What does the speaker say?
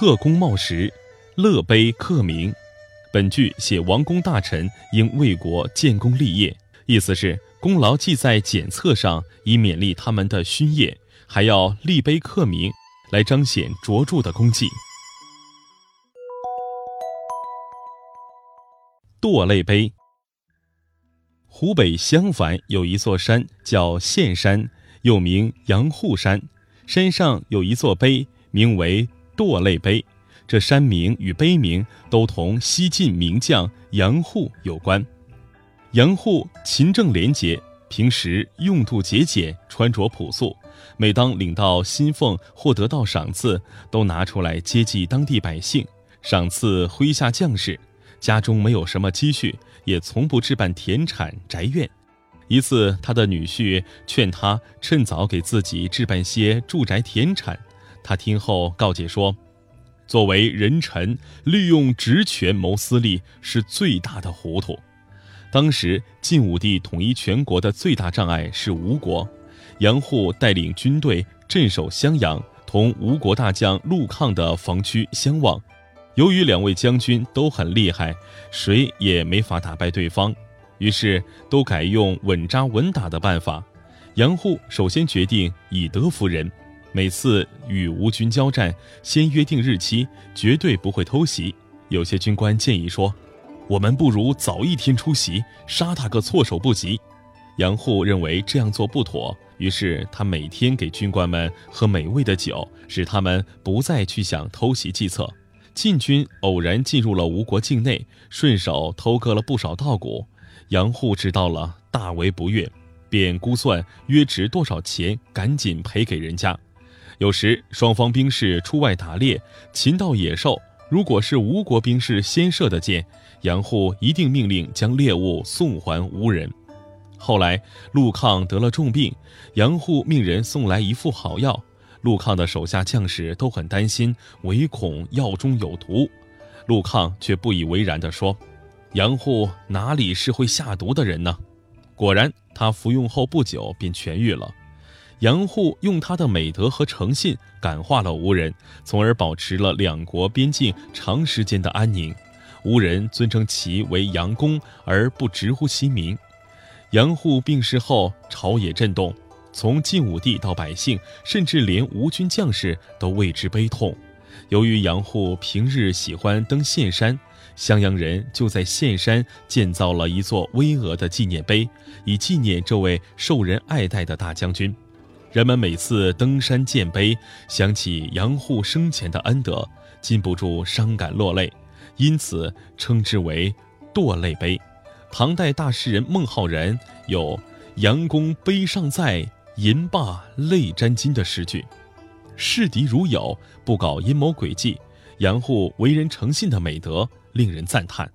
侧功冒时，乐碑刻名。本句写王公大臣应为国建功立业，意思是功劳记在简册上，以勉励他们的勋业，还要立碑刻名，来彰显卓著的功绩。堕泪碑。湖北襄樊有一座山叫岘山，又名阳户山，山上有一座碑，名为堕泪碑。这山名与碑名都同西晋名将杨户有关。杨户勤政廉洁，平时用度节俭，穿着朴素。每当领到薪俸或得到赏赐，都拿出来接济当地百姓，赏赐麾下将士。家中没有什么积蓄，也从不置办田产宅院。一次，他的女婿劝他趁早给自己置办些住宅田产，他听后告诫说。作为人臣，利用职权谋私利是最大的糊涂。当时晋武帝统一全国的最大障碍是吴国，杨户带领军队镇守襄阳，同吴国大将陆抗的防区相望。由于两位将军都很厉害，谁也没法打败对方，于是都改用稳扎稳打的办法。杨户首先决定以德服人。每次与吴军交战，先约定日期，绝对不会偷袭。有些军官建议说：“我们不如早一天出席，杀他个措手不及。”杨户认为这样做不妥，于是他每天给军官们喝美味的酒，使他们不再去想偷袭计策。晋军偶然进入了吴国境内，顺手偷割了不少稻谷。杨户知道了，大为不悦，便估算约值多少钱，赶紧赔给人家。有时双方兵士出外打猎，擒到野兽，如果是吴国兵士先射的箭，杨户一定命令将猎物送还吴人。后来陆抗得了重病，杨户命人送来一副好药，陆抗的手下将士都很担心，唯恐药中有毒。陆抗却不以为然地说：“杨户哪里是会下毒的人呢？”果然，他服用后不久便痊愈了。杨户用他的美德和诚信感化了吴人，从而保持了两国边境长时间的安宁。吴人尊称其为杨公，而不直呼其名。杨户病逝后，朝野震动，从晋武帝到百姓，甚至连吴军将士都为之悲痛。由于杨户平日喜欢登岘山，襄阳人就在岘山建造了一座巍峨的纪念碑，以纪念这位受人爱戴的大将军。人们每次登山见碑，想起杨户生前的恩德，禁不住伤感落泪，因此称之为“堕泪碑”。唐代大诗人孟浩然有“杨公碑尚在，银罢泪沾襟”的诗句。视敌如友，不搞阴谋诡计，杨户为人诚信的美德令人赞叹。